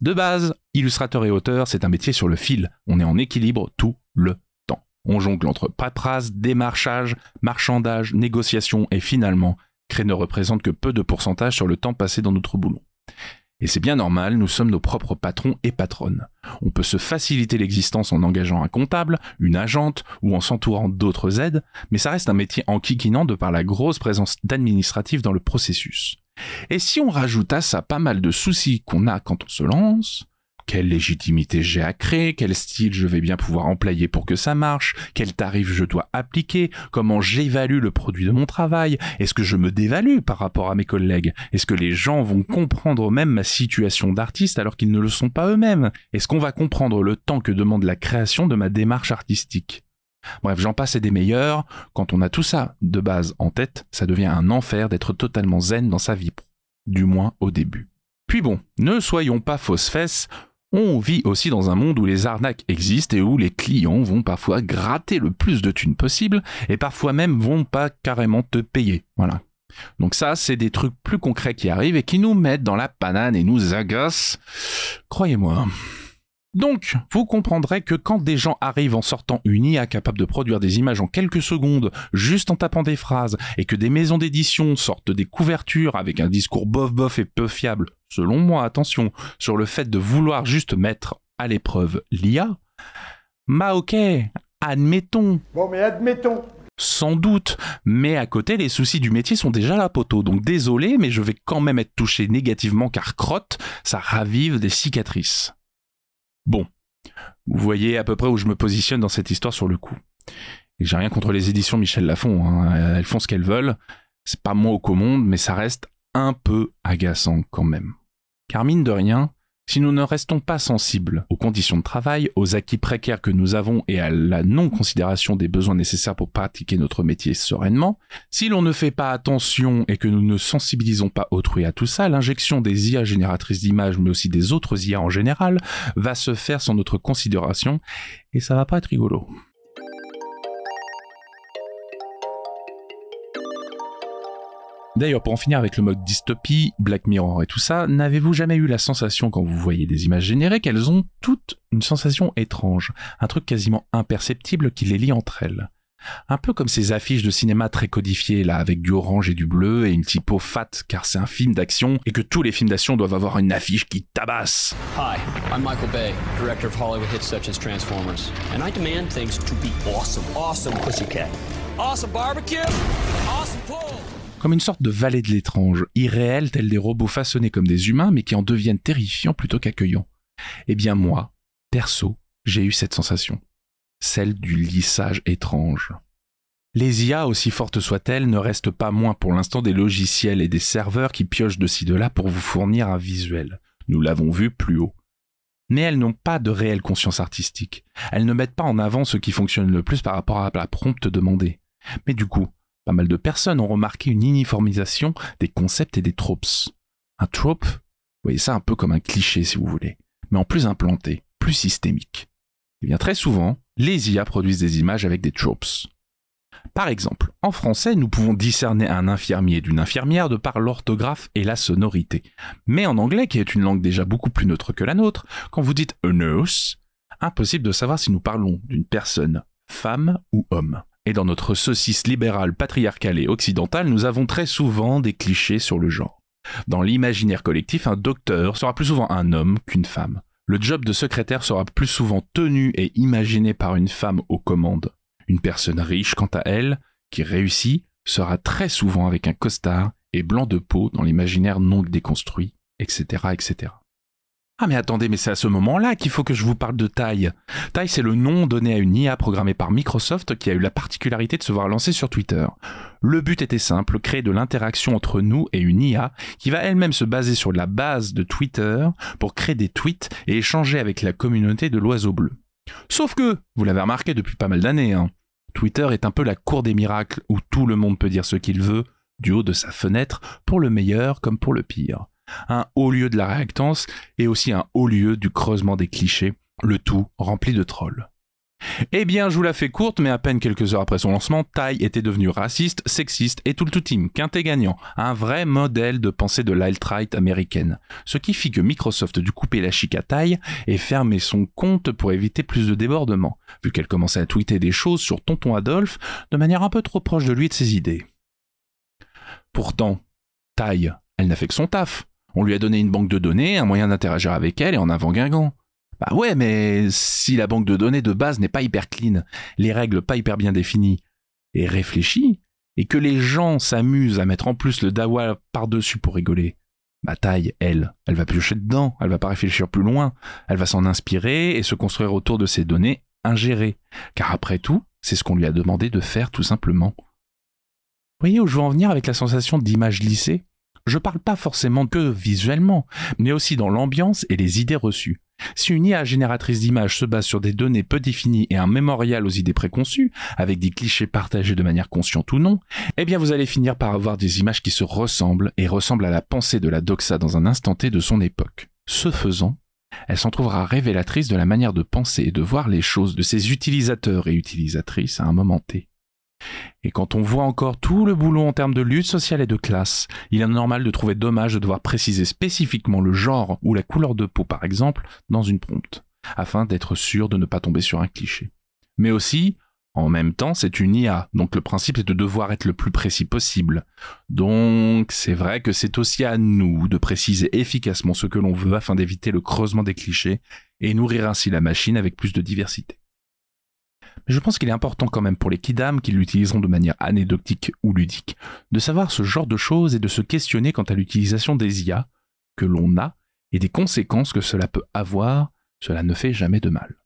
De base, illustrateur et auteur, c'est un métier sur le fil. On est en équilibre tout le temps. On jongle entre paperasse, démarchage, marchandage, négociation et finalement, créer ne représente que peu de pourcentage sur le temps passé dans notre boulot. Et c'est bien normal, nous sommes nos propres patrons et patronnes. On peut se faciliter l'existence en engageant un comptable, une agente ou en s'entourant d'autres aides, mais ça reste un métier enquiquinant de par la grosse présence d'administratifs dans le processus. Et si on rajoute à ça pas mal de soucis qu'on a quand on se lance, quelle légitimité j'ai à créer, quel style je vais bien pouvoir employer pour que ça marche, quel tarif je dois appliquer, comment j'évalue le produit de mon travail, est-ce que je me dévalue par rapport à mes collègues, est-ce que les gens vont comprendre même ma situation d'artiste alors qu'ils ne le sont pas eux-mêmes, est-ce qu'on va comprendre le temps que demande la création de ma démarche artistique? Bref, j'en passe et des meilleurs, quand on a tout ça de base en tête, ça devient un enfer d'être totalement zen dans sa vie, du moins au début. Puis bon, ne soyons pas fausses fesses, on vit aussi dans un monde où les arnaques existent et où les clients vont parfois gratter le plus de thunes possible et parfois même vont pas carrément te payer. Voilà. Donc ça, c'est des trucs plus concrets qui arrivent et qui nous mettent dans la panane et nous agacent. Croyez-moi. Donc, vous comprendrez que quand des gens arrivent en sortant une IA capable de produire des images en quelques secondes, juste en tapant des phrases, et que des maisons d'édition sortent des couvertures avec un discours bof-bof et peu fiable, selon moi, attention, sur le fait de vouloir juste mettre à l'épreuve l'IA, bah ok, admettons. Bon, mais admettons. Sans doute, mais à côté, les soucis du métier sont déjà là, poteau. Donc désolé, mais je vais quand même être touché négativement car crotte, ça ravive des cicatrices. Bon, vous voyez à peu près où je me positionne dans cette histoire sur le coup. Et j'ai rien contre les éditions Michel Lafon, hein. elles font ce qu'elles veulent. C'est pas moi au commande, mais ça reste un peu agaçant quand même. Car mine de rien, si nous ne restons pas sensibles aux conditions de travail, aux acquis précaires que nous avons et à la non-considération des besoins nécessaires pour pratiquer notre métier sereinement, si l'on ne fait pas attention et que nous ne sensibilisons pas autrui à tout ça, l'injection des IA génératrices d'images, mais aussi des autres IA en général, va se faire sans notre considération et ça va pas être rigolo. D'ailleurs, pour en finir avec le mode dystopie, Black Mirror et tout ça, n'avez-vous jamais eu la sensation quand vous voyez des images générées qu'elles ont toutes une sensation étrange, un truc quasiment imperceptible qui les lie entre elles? Un peu comme ces affiches de cinéma très codifiées là, avec du orange et du bleu et une typo fat car c'est un film d'action et que tous les films d'action doivent avoir une affiche qui tabasse. Hi, I'm Michael Bay, director of Hollywood hits such as Transformers, and I demand things to be awesome. Awesome pussycat. Awesome barbecue. Awesome pool comme une sorte de vallée de l'étrange, irréelle tels des robots façonnés comme des humains mais qui en deviennent terrifiants plutôt qu'accueillants. Eh bien moi, perso, j'ai eu cette sensation, celle du lissage étrange. Les IA, aussi fortes soient-elles, ne restent pas moins pour l'instant des logiciels et des serveurs qui piochent de ci de là pour vous fournir un visuel. Nous l'avons vu plus haut. Mais elles n'ont pas de réelle conscience artistique. Elles ne mettent pas en avant ce qui fonctionne le plus par rapport à la prompte demandée. Mais du coup, pas mal de personnes ont remarqué une uniformisation des concepts et des tropes. Un trope, vous voyez ça un peu comme un cliché si vous voulez, mais en plus implanté, plus systémique. Et eh bien très souvent, les IA produisent des images avec des tropes. Par exemple, en français, nous pouvons discerner un infirmier d'une infirmière de par l'orthographe et la sonorité. Mais en anglais, qui est une langue déjà beaucoup plus neutre que la nôtre, quand vous dites a nurse, impossible de savoir si nous parlons d'une personne, femme ou homme. Dans notre saucisse libérale, patriarcale et occidentale, nous avons très souvent des clichés sur le genre. Dans l'imaginaire collectif, un docteur sera plus souvent un homme qu'une femme. Le job de secrétaire sera plus souvent tenu et imaginé par une femme aux commandes. Une personne riche, quant à elle, qui réussit, sera très souvent avec un costard et blanc de peau dans l'imaginaire non déconstruit, etc., etc. Ah mais attendez, mais c'est à ce moment-là qu'il faut que je vous parle de Tai. Tai, c'est le nom donné à une IA programmée par Microsoft qui a eu la particularité de se voir lancer sur Twitter. Le but était simple, créer de l'interaction entre nous et une IA qui va elle-même se baser sur la base de Twitter pour créer des tweets et échanger avec la communauté de l'oiseau bleu. Sauf que, vous l'avez remarqué depuis pas mal d'années, hein, Twitter est un peu la cour des miracles où tout le monde peut dire ce qu'il veut, du haut de sa fenêtre, pour le meilleur comme pour le pire un haut lieu de la réactance et aussi un haut lieu du creusement des clichés, le tout rempli de trolls. Eh bien, je vous la fais courte, mais à peine quelques heures après son lancement, Tai était devenu raciste, sexiste et tout le tout team, quintet gagnant, un vrai modèle de pensée de l'alt-right américaine. Ce qui fit que Microsoft dut couper la chic à Tai et fermer son compte pour éviter plus de débordements, vu qu'elle commençait à tweeter des choses sur Tonton Adolphe de manière un peu trop proche de lui et de ses idées. Pourtant, Tai, elle n'a fait que son taf. On lui a donné une banque de données, un moyen d'interagir avec elle et en avant Guingamp. Bah ouais, mais si la banque de données de base n'est pas hyper clean, les règles pas hyper bien définies et réfléchies, et que les gens s'amusent à mettre en plus le dawa par-dessus pour rigoler, bah taille, elle, elle va piocher dedans, elle va pas réfléchir plus loin, elle va s'en inspirer et se construire autour de ces données ingérées. Car après tout, c'est ce qu'on lui a demandé de faire tout simplement. Vous voyez où je veux en venir avec la sensation d'image lissée? Je parle pas forcément que visuellement, mais aussi dans l'ambiance et les idées reçues. Si une IA génératrice d'images se base sur des données peu définies et un mémorial aux idées préconçues, avec des clichés partagés de manière consciente ou non, eh bien vous allez finir par avoir des images qui se ressemblent et ressemblent à la pensée de la doxa dans un instant T de son époque. Ce faisant, elle s'en trouvera révélatrice de la manière de penser et de voir les choses de ses utilisateurs et utilisatrices à un moment T. Et quand on voit encore tout le boulot en termes de lutte sociale et de classe, il est normal de trouver dommage de devoir préciser spécifiquement le genre ou la couleur de peau par exemple dans une prompte. afin d'être sûr de ne pas tomber sur un cliché. Mais aussi, en même temps, c'est une IA, donc le principe est de devoir être le plus précis possible. Donc c'est vrai que c'est aussi à nous de préciser efficacement ce que l'on veut afin d'éviter le creusement des clichés et nourrir ainsi la machine avec plus de diversité. Je pense qu'il est important quand même pour les kidam qui l'utiliseront de manière anecdotique ou ludique, de savoir ce genre de choses et de se questionner quant à l'utilisation des IA que l'on a et des conséquences que cela peut avoir, cela ne fait jamais de mal.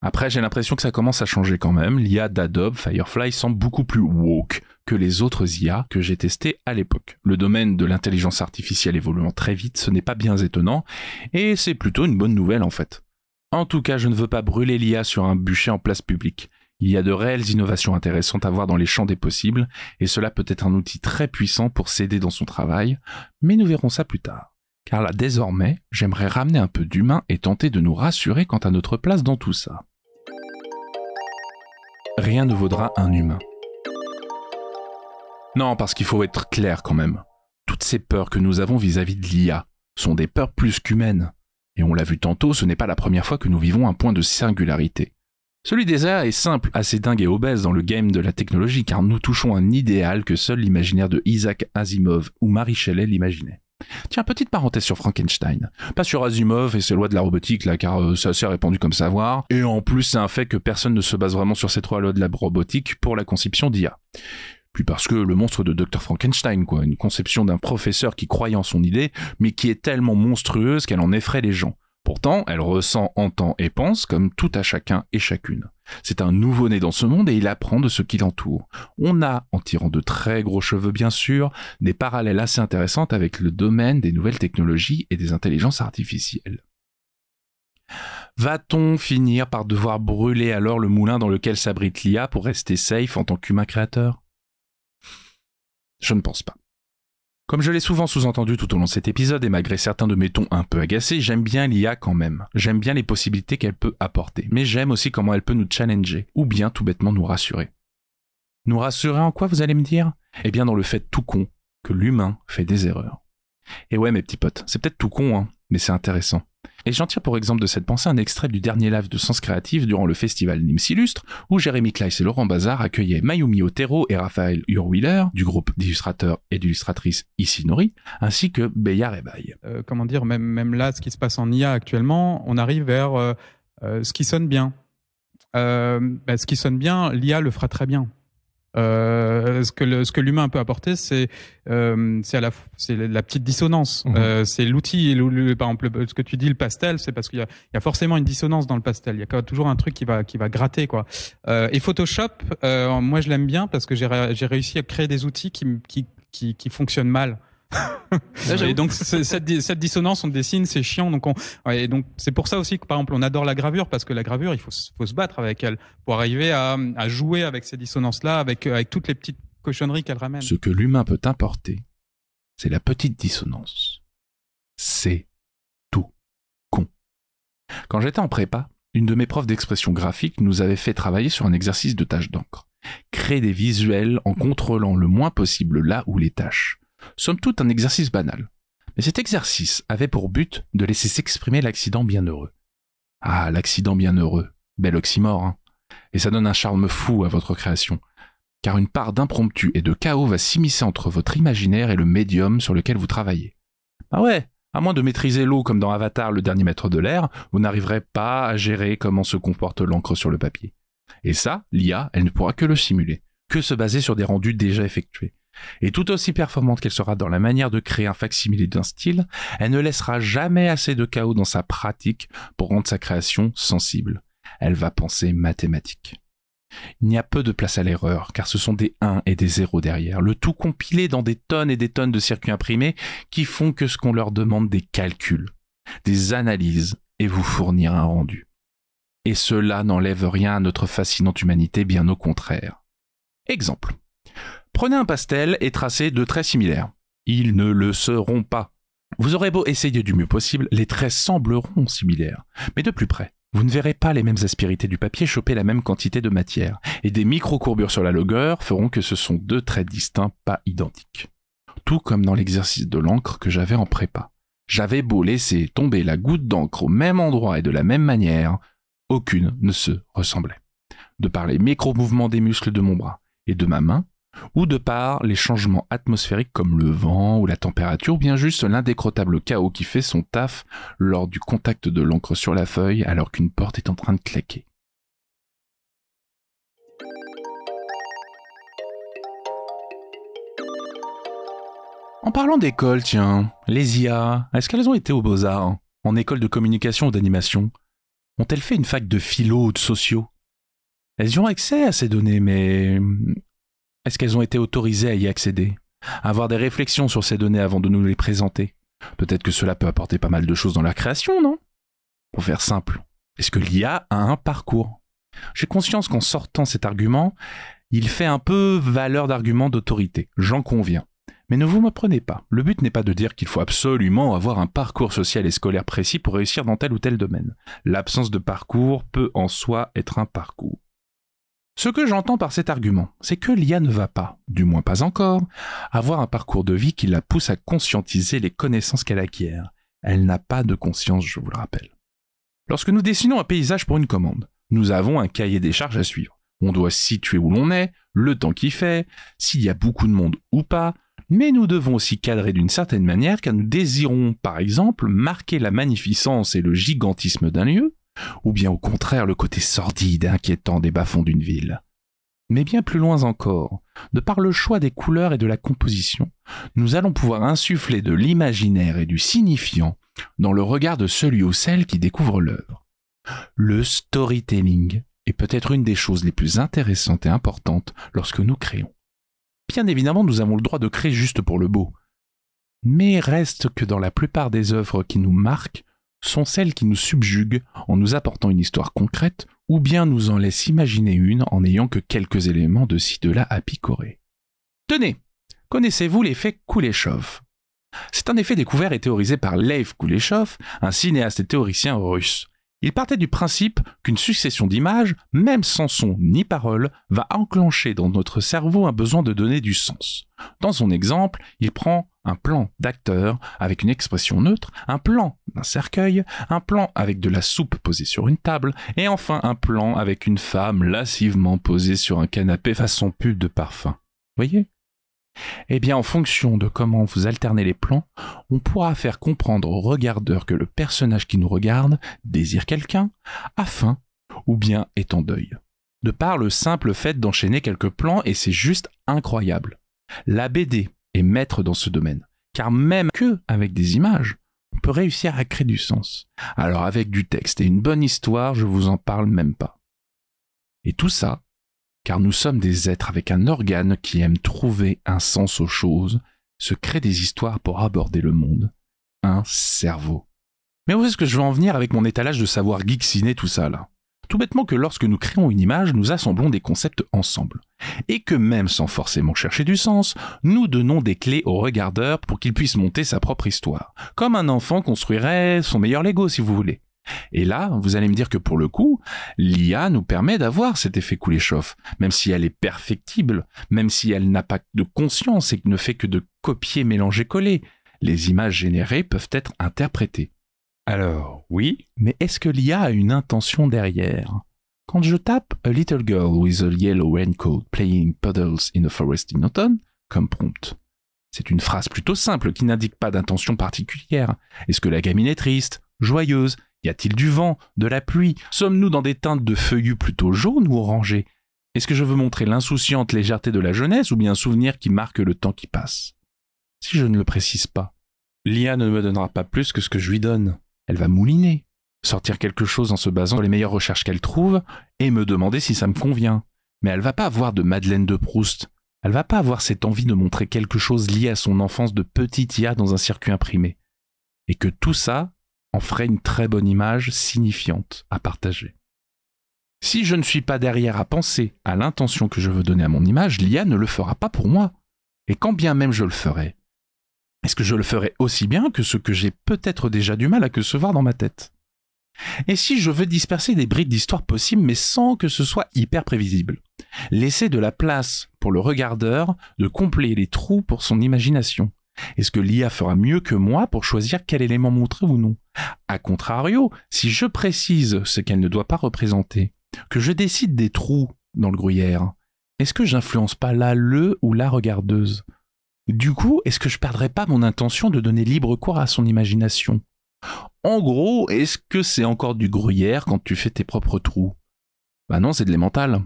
Après, j'ai l'impression que ça commence à changer quand même. L'IA d'Adobe Firefly semble beaucoup plus woke que les autres IA que j'ai testées à l'époque. Le domaine de l'intelligence artificielle évoluant très vite, ce n'est pas bien étonnant, et c'est plutôt une bonne nouvelle en fait. En tout cas, je ne veux pas brûler l'IA sur un bûcher en place publique. Il y a de réelles innovations intéressantes à voir dans les champs des possibles, et cela peut être un outil très puissant pour s'aider dans son travail, mais nous verrons ça plus tard. Car là, désormais, j'aimerais ramener un peu d'humain et tenter de nous rassurer quant à notre place dans tout ça rien ne vaudra un humain. Non, parce qu'il faut être clair quand même. Toutes ces peurs que nous avons vis-à-vis de l'IA sont des peurs plus qu'humaines. Et on l'a vu tantôt, ce n'est pas la première fois que nous vivons un point de singularité. Celui des IA est simple, assez dingue et obèse dans le game de la technologie car nous touchons un idéal que seul l'imaginaire de Isaac Asimov ou Marie Shelley l'imaginait. Tiens, petite parenthèse sur Frankenstein. Pas sur Asimov et ses lois de la robotique, là, car euh, c'est assez répandu comme savoir. Et en plus, c'est un fait que personne ne se base vraiment sur ces trois lois de la robotique pour la conception d'IA. Puis parce que le monstre de Dr. Frankenstein, quoi, une conception d'un professeur qui croyait en son idée, mais qui est tellement monstrueuse qu'elle en effraie les gens. Pourtant, elle ressent, entend et pense comme tout à chacun et chacune. C'est un nouveau-né dans ce monde et il apprend de ce qui l'entoure. On a, en tirant de très gros cheveux bien sûr, des parallèles assez intéressantes avec le domaine des nouvelles technologies et des intelligences artificielles. Va-t-on finir par devoir brûler alors le moulin dans lequel s'abrite l'IA pour rester safe en tant qu'humain créateur? Je ne pense pas. Comme je l'ai souvent sous-entendu tout au long de cet épisode, et malgré certains de mes tons un peu agacés, j'aime bien l'IA quand même. J'aime bien les possibilités qu'elle peut apporter, mais j'aime aussi comment elle peut nous challenger, ou bien tout bêtement nous rassurer. Nous rassurer en quoi, vous allez me dire? Eh bien dans le fait tout con que l'humain fait des erreurs. Et ouais mes petits potes, c'est peut-être tout con, hein, mais c'est intéressant. Et j'en tire pour exemple de cette pensée un extrait du dernier live de Sens Créatif durant le festival Nîmes Illustre, où Jérémy Kleiss et Laurent Bazar accueillaient Mayumi Otero et Raphaël Urwiller, du groupe d'illustrateurs et d'illustratrices Isinori, ainsi que Beya Rebaille. Euh, comment dire, même, là, ce qui se passe en IA actuellement, on arrive vers euh, euh, ce qui sonne bien. Bah, ce qui sonne bien, l'IA le fera très bien. Euh, ce que ce que l'humain peut apporter, c'est euh, c'est la c'est la petite dissonance. Mhm. Euh, c'est l'outil. Par exemple, ce que tu dis, le pastel, c'est parce qu'il y a, il y a forcément une dissonance dans le pastel. Il y a toujours un truc qui va qui va gratter quoi. Euh, et Photoshop, euh, moi je l'aime bien parce que j'ai j'ai réussi à créer des outils qui qui qui, qui fonctionnent mal et donc cette, cette, dissonance, on dessine, c'est chiant. Donc on, et donc c'est pour ça aussi que par exemple on adore la gravure parce que la gravure, il faut, faut se battre avec elle pour arriver à, à jouer avec ces dissonances-là, avec avec toutes les petites cochonneries qu'elle ramène. Ce que l'humain peut importer, c'est la petite dissonance. C'est tout con. Quand j'étais en prépa, une de mes profs d'expression graphique nous avait fait travailler sur un exercice de tâche d'encre. Créer des visuels en contrôlant le moins possible là où les tâches somme toute un exercice banal. Mais cet exercice avait pour but de laisser s'exprimer l'accident bienheureux. Ah, l'accident bienheureux, bel oxymore, hein. Et ça donne un charme fou à votre création, car une part d'impromptu et de chaos va s'immiscer entre votre imaginaire et le médium sur lequel vous travaillez. Ah ouais, à moins de maîtriser l'eau comme dans Avatar, le dernier maître de l'air, vous n'arriverez pas à gérer comment se comporte l'encre sur le papier. Et ça, l'IA, elle ne pourra que le simuler, que se baser sur des rendus déjà effectués. Et tout aussi performante qu'elle sera dans la manière de créer un facsimilé d'un style, elle ne laissera jamais assez de chaos dans sa pratique pour rendre sa création sensible. Elle va penser mathématique. Il n'y a peu de place à l'erreur, car ce sont des 1 et des 0 derrière, le tout compilé dans des tonnes et des tonnes de circuits imprimés qui font que ce qu'on leur demande des calculs, des analyses et vous fournir un rendu. Et cela n'enlève rien à notre fascinante humanité, bien au contraire. Exemple. Prenez un pastel et tracez deux traits similaires. Ils ne le seront pas. Vous aurez beau essayer du mieux possible, les traits sembleront similaires. Mais de plus près, vous ne verrez pas les mêmes aspérités du papier choper la même quantité de matière. Et des micro-courbures sur la longueur feront que ce sont deux traits distincts pas identiques. Tout comme dans l'exercice de l'encre que j'avais en prépa. J'avais beau laisser tomber la goutte d'encre au même endroit et de la même manière, aucune ne se ressemblait. De par les micro-mouvements des muscles de mon bras et de ma main, ou de par les changements atmosphériques comme le vent ou la température, ou bien juste l'indécrottable chaos qui fait son taf lors du contact de l'encre sur la feuille alors qu'une porte est en train de claquer. En parlant d'école, tiens, les IA, est-ce qu'elles ont été aux beaux-arts En école de communication ou d'animation? Ont-elles fait une fac de philo ou de sociaux Elles y ont accès à ces données, mais est-ce qu'elles ont été autorisées à y accéder Avoir des réflexions sur ces données avant de nous les présenter? Peut-être que cela peut apporter pas mal de choses dans la création, non? Pour faire simple, est-ce que l'IA a un parcours? J'ai conscience qu'en sortant cet argument, il fait un peu valeur d'argument d'autorité, j'en conviens. Mais ne vous me prenez pas. Le but n'est pas de dire qu'il faut absolument avoir un parcours social et scolaire précis pour réussir dans tel ou tel domaine. L'absence de parcours peut en soi être un parcours. Ce que j'entends par cet argument, c'est que l'IA ne va pas, du moins pas encore, avoir un parcours de vie qui la pousse à conscientiser les connaissances qu'elle acquiert. Elle n'a pas de conscience, je vous le rappelle. Lorsque nous dessinons un paysage pour une commande, nous avons un cahier des charges à suivre. On doit situer où l'on est, le temps qu'il fait, s'il y a beaucoup de monde ou pas, mais nous devons aussi cadrer d'une certaine manière car nous désirons, par exemple, marquer la magnificence et le gigantisme d'un lieu, ou bien au contraire le côté sordide et inquiétant des bas-fonds d'une ville. Mais bien plus loin encore, de par le choix des couleurs et de la composition, nous allons pouvoir insuffler de l'imaginaire et du signifiant dans le regard de celui ou celle qui découvre l'œuvre. Le storytelling est peut-être une des choses les plus intéressantes et importantes lorsque nous créons. Bien évidemment, nous avons le droit de créer juste pour le beau. Mais reste que dans la plupart des œuvres qui nous marquent, sont celles qui nous subjuguent en nous apportant une histoire concrète, ou bien nous en laissent imaginer une en n'ayant que quelques éléments de ci de là à picorer. Tenez, connaissez-vous l'effet Kuleshov? C'est un effet découvert et théorisé par Lev Kuleshov, un cinéaste et théoricien russe. Il partait du principe qu'une succession d'images, même sans son ni parole, va enclencher dans notre cerveau un besoin de donner du sens. Dans son exemple, il prend un plan d'acteur avec une expression neutre, un plan d'un cercueil, un plan avec de la soupe posée sur une table, et enfin un plan avec une femme lascivement posée sur un canapé façon pub de parfum. Voyez? Eh bien, en fonction de comment vous alternez les plans, on pourra faire comprendre au regardeur que le personnage qui nous regarde désire quelqu'un, a faim, ou bien est en deuil. De par le simple fait d'enchaîner quelques plans, et c'est juste incroyable. La BD est maître dans ce domaine, car même que avec des images, on peut réussir à créer du sens. Alors avec du texte et une bonne histoire, je vous en parle même pas. Et tout ça, car nous sommes des êtres avec un organe qui aime trouver un sens aux choses, se crée des histoires pour aborder le monde, un cerveau. Mais où est-ce que je veux en venir avec mon étalage de savoir geek ciné tout ça là? Tout bêtement que lorsque nous créons une image, nous assemblons des concepts ensemble. Et que même sans forcément chercher du sens, nous donnons des clés au regardeur pour qu'il puisse monter sa propre histoire. Comme un enfant construirait son meilleur Lego si vous voulez. Et là, vous allez me dire que pour le coup, l'IA nous permet d'avoir cet effet Kuleshov, même si elle est perfectible, même si elle n'a pas de conscience et ne fait que de copier, mélanger, coller. Les images générées peuvent être interprétées. Alors, oui, mais est-ce que l'IA a une intention derrière? Quand je tape A little girl with a yellow raincoat playing puddles in a forest in autumn comme prompt, c'est une phrase plutôt simple qui n'indique pas d'intention particulière. Est-ce que la gamine est triste, joyeuse? Y a-t-il du vent, de la pluie? Sommes-nous dans des teintes de feuillus plutôt jaunes ou orangés? Est-ce que je veux montrer l'insouciante légèreté de la jeunesse ou bien un souvenir qui marque le temps qui passe? Si je ne le précise pas, l'IA ne me donnera pas plus que ce que je lui donne. Elle va mouliner, sortir quelque chose en se basant sur les meilleures recherches qu'elle trouve et me demander si ça me convient. Mais elle va pas avoir de Madeleine de Proust. Elle va pas avoir cette envie de montrer quelque chose lié à son enfance de petite IA dans un circuit imprimé. Et que tout ça, en ferait une très bonne image signifiante à partager. Si je ne suis pas derrière à penser à l'intention que je veux donner à mon image, l'IA ne le fera pas pour moi. Et quand bien même je le ferai, est-ce que je le ferai aussi bien que ce que j'ai peut-être déjà du mal à concevoir dans ma tête? Et si je veux disperser des brides d'histoire possibles mais sans que ce soit hyper prévisible? Laisser de la place pour le regardeur de combler les trous pour son imagination. Est-ce que l'IA fera mieux que moi pour choisir quel élément montrer ou non? A contrario, si je précise ce qu'elle ne doit pas représenter, que je décide des trous dans le gruyère, est-ce que j'influence pas là le ou la regardeuse? Du coup, est-ce que je perdrai pas mon intention de donner libre cours à son imagination? En gros, est-ce que c'est encore du gruyère quand tu fais tes propres trous? Bah non, c'est de l'émental.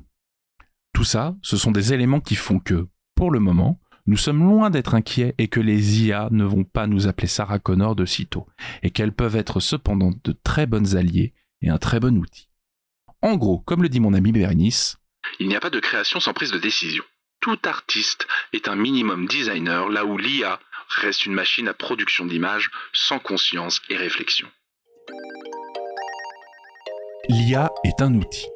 Tout ça, ce sont des éléments qui font que, pour le moment, nous sommes loin d'être inquiets et que les IA ne vont pas nous appeler Sarah Connor de sitôt, et qu'elles peuvent être cependant de très bonnes alliés et un très bon outil. En gros, comme le dit mon ami Bernice, il n'y a pas de création sans prise de décision. Tout artiste est un minimum designer, là où l'IA reste une machine à production d'images sans conscience et réflexion. L'IA est un outil.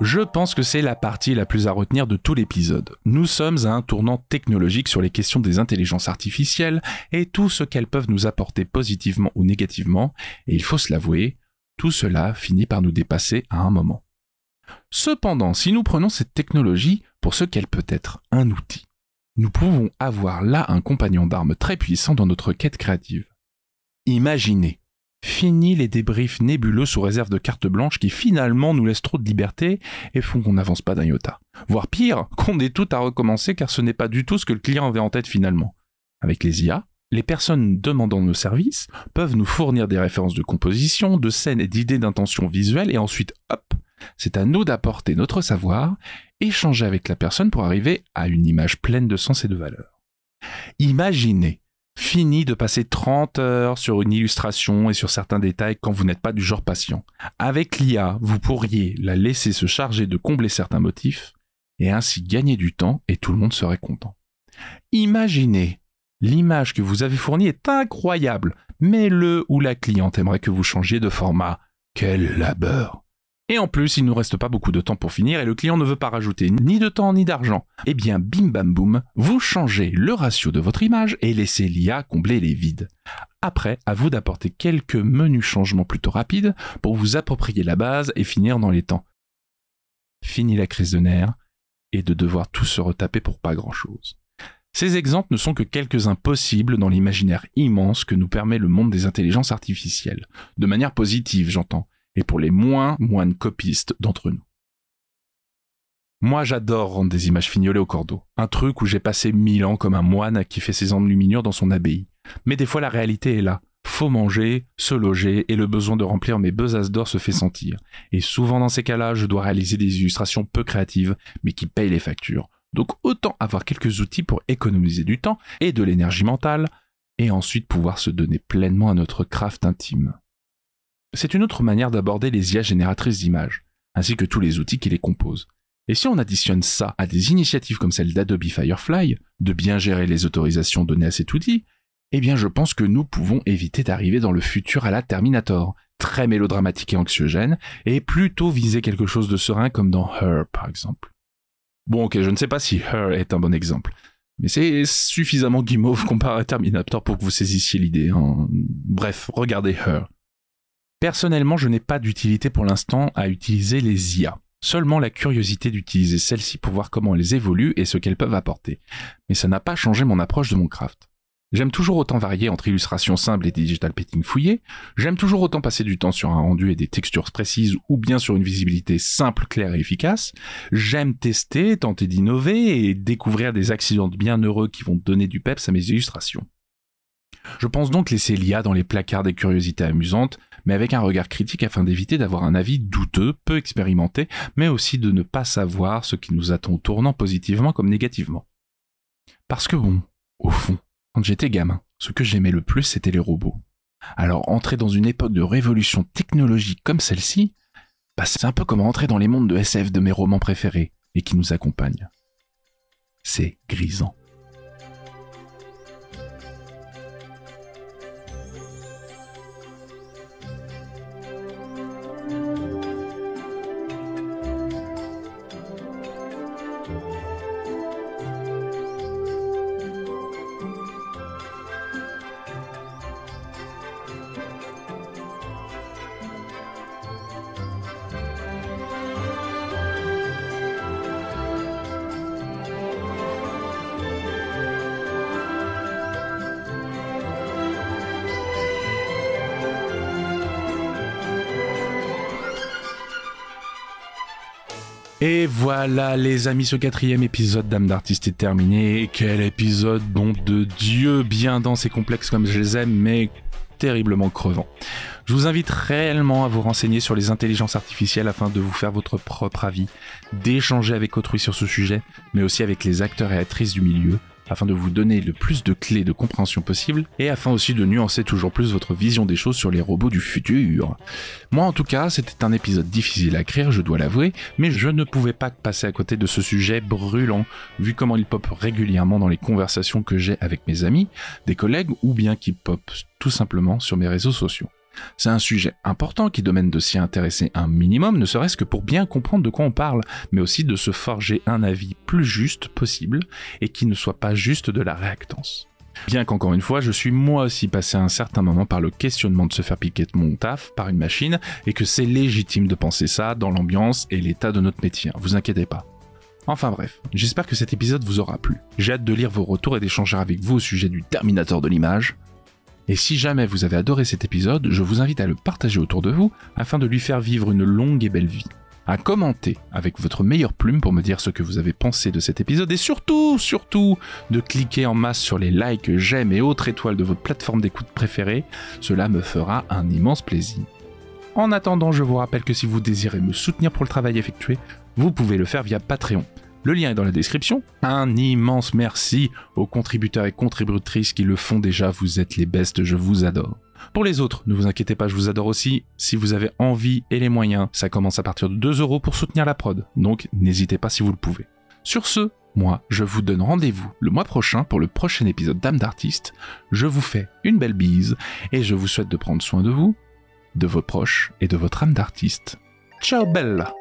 Je pense que c'est la partie la plus à retenir de tout l'épisode. Nous sommes à un tournant technologique sur les questions des intelligences artificielles et tout ce qu'elles peuvent nous apporter positivement ou négativement, et il faut se l'avouer, tout cela finit par nous dépasser à un moment. Cependant, si nous prenons cette technologie pour ce qu'elle peut être, un outil, nous pouvons avoir là un compagnon d'armes très puissant dans notre quête créative. Imaginez, Fini les débriefs nébuleux sous réserve de cartes blanches qui finalement nous laissent trop de liberté et font qu'on n'avance pas d'un iota. Voire pire, qu'on ait tout à recommencer car ce n'est pas du tout ce que le client avait en tête finalement. Avec les IA, les personnes demandant nos services peuvent nous fournir des références de composition, de scènes et d'idées d'intention visuelle et ensuite, hop, c'est à nous d'apporter notre savoir, échanger avec la personne pour arriver à une image pleine de sens et de valeur. Imaginez Fini de passer 30 heures sur une illustration et sur certains détails quand vous n'êtes pas du genre patient. Avec l'IA, vous pourriez la laisser se charger de combler certains motifs et ainsi gagner du temps et tout le monde serait content. Imaginez, l'image que vous avez fournie est incroyable, mais le ou la cliente aimerait que vous changiez de format. Quel labeur et en plus, il nous reste pas beaucoup de temps pour finir et le client ne veut pas rajouter ni de temps ni d'argent. Eh bien, bim bam boum, vous changez le ratio de votre image et laissez l'IA combler les vides. Après, à vous d'apporter quelques menus changements plutôt rapides pour vous approprier la base et finir dans les temps. Fini la crise de nerfs et de devoir tout se retaper pour pas grand chose. Ces exemples ne sont que quelques-uns possibles dans l'imaginaire immense que nous permet le monde des intelligences artificielles. De manière positive, j'entends et pour les moins moines copistes d'entre nous. Moi, j'adore rendre des images fignolées au cordeau. Un truc où j'ai passé mille ans comme un moine qui fait ses enluminures dans son abbaye. Mais des fois, la réalité est là. Faut manger, se loger, et le besoin de remplir mes besaces d'or se fait sentir. Et souvent dans ces cas-là, je dois réaliser des illustrations peu créatives, mais qui payent les factures. Donc autant avoir quelques outils pour économiser du temps et de l'énergie mentale, et ensuite pouvoir se donner pleinement à notre craft intime. C'est une autre manière d'aborder les IA génératrices d'images, ainsi que tous les outils qui les composent. Et si on additionne ça à des initiatives comme celle d'Adobe Firefly, de bien gérer les autorisations données à cet outil, eh bien je pense que nous pouvons éviter d'arriver dans le futur à la Terminator, très mélodramatique et anxiogène, et plutôt viser quelque chose de serein comme dans Her par exemple. Bon ok, je ne sais pas si Her est un bon exemple, mais c'est suffisamment guimauve comparé à Terminator pour que vous saisissiez l'idée. Hein. Bref, regardez Her. Personnellement, je n'ai pas d'utilité pour l'instant à utiliser les IA. Seulement la curiosité d'utiliser celles-ci pour voir comment elles évoluent et ce qu'elles peuvent apporter. Mais ça n'a pas changé mon approche de mon craft. J'aime toujours autant varier entre illustration simple et digital painting fouillé, j'aime toujours autant passer du temps sur un rendu et des textures précises ou bien sur une visibilité simple, claire et efficace, j'aime tester, tenter d'innover et découvrir des accidents bien heureux qui vont donner du peps à mes illustrations. Je pense donc laisser l'IA dans les placards des curiosités amusantes, mais avec un regard critique afin d'éviter d'avoir un avis douteux, peu expérimenté, mais aussi de ne pas savoir ce qui nous attend tournant positivement comme négativement. Parce que bon, au fond, quand j'étais gamin, ce que j'aimais le plus, c'était les robots. Alors entrer dans une époque de révolution technologique comme celle-ci, bah, c'est un peu comme entrer dans les mondes de SF de mes romans préférés et qui nous accompagnent. C'est grisant. Et voilà les amis, ce quatrième épisode d'âme d'artiste est terminé. Quel épisode, bon de Dieu, bien dense et complexe comme je les aime, mais terriblement crevant. Je vous invite réellement à vous renseigner sur les intelligences artificielles afin de vous faire votre propre avis, d'échanger avec autrui sur ce sujet, mais aussi avec les acteurs et actrices du milieu, afin de vous donner le plus de clés de compréhension possible et afin aussi de nuancer toujours plus votre vision des choses sur les robots du futur. Moi en tout cas, c'était un épisode difficile à écrire, je dois l'avouer, mais je ne pouvais pas passer à côté de ce sujet brûlant, vu comment il pop régulièrement dans les conversations que j'ai avec mes amis, des collègues ou bien qui pop tout simplement sur mes réseaux sociaux. C'est un sujet important qui demande de s'y intéresser un minimum, ne serait-ce que pour bien comprendre de quoi on parle, mais aussi de se forger un avis plus juste possible et qui ne soit pas juste de la réactance. Bien qu'encore une fois, je suis moi aussi passé un certain moment par le questionnement de se faire piquer de mon taf par une machine et que c'est légitime de penser ça dans l'ambiance et l'état de notre métier, hein, vous inquiétez pas. Enfin bref, j'espère que cet épisode vous aura plu. J'ai hâte de lire vos retours et d'échanger avec vous au sujet du Terminator de l'image. Et si jamais vous avez adoré cet épisode, je vous invite à le partager autour de vous afin de lui faire vivre une longue et belle vie. À commenter avec votre meilleure plume pour me dire ce que vous avez pensé de cet épisode et surtout, surtout, de cliquer en masse sur les likes, j'aime et autres étoiles de votre plateforme d'écoute préférée. Cela me fera un immense plaisir. En attendant, je vous rappelle que si vous désirez me soutenir pour le travail effectué, vous pouvez le faire via Patreon. Le lien est dans la description. Un immense merci aux contributeurs et contributrices qui le font déjà. Vous êtes les bestes, je vous adore. Pour les autres, ne vous inquiétez pas, je vous adore aussi. Si vous avez envie et les moyens, ça commence à partir de 2 euros pour soutenir la prod. Donc n'hésitez pas si vous le pouvez. Sur ce, moi, je vous donne rendez-vous le mois prochain pour le prochain épisode d'âme d'artiste. Je vous fais une belle bise et je vous souhaite de prendre soin de vous, de vos proches et de votre âme d'artiste. Ciao bella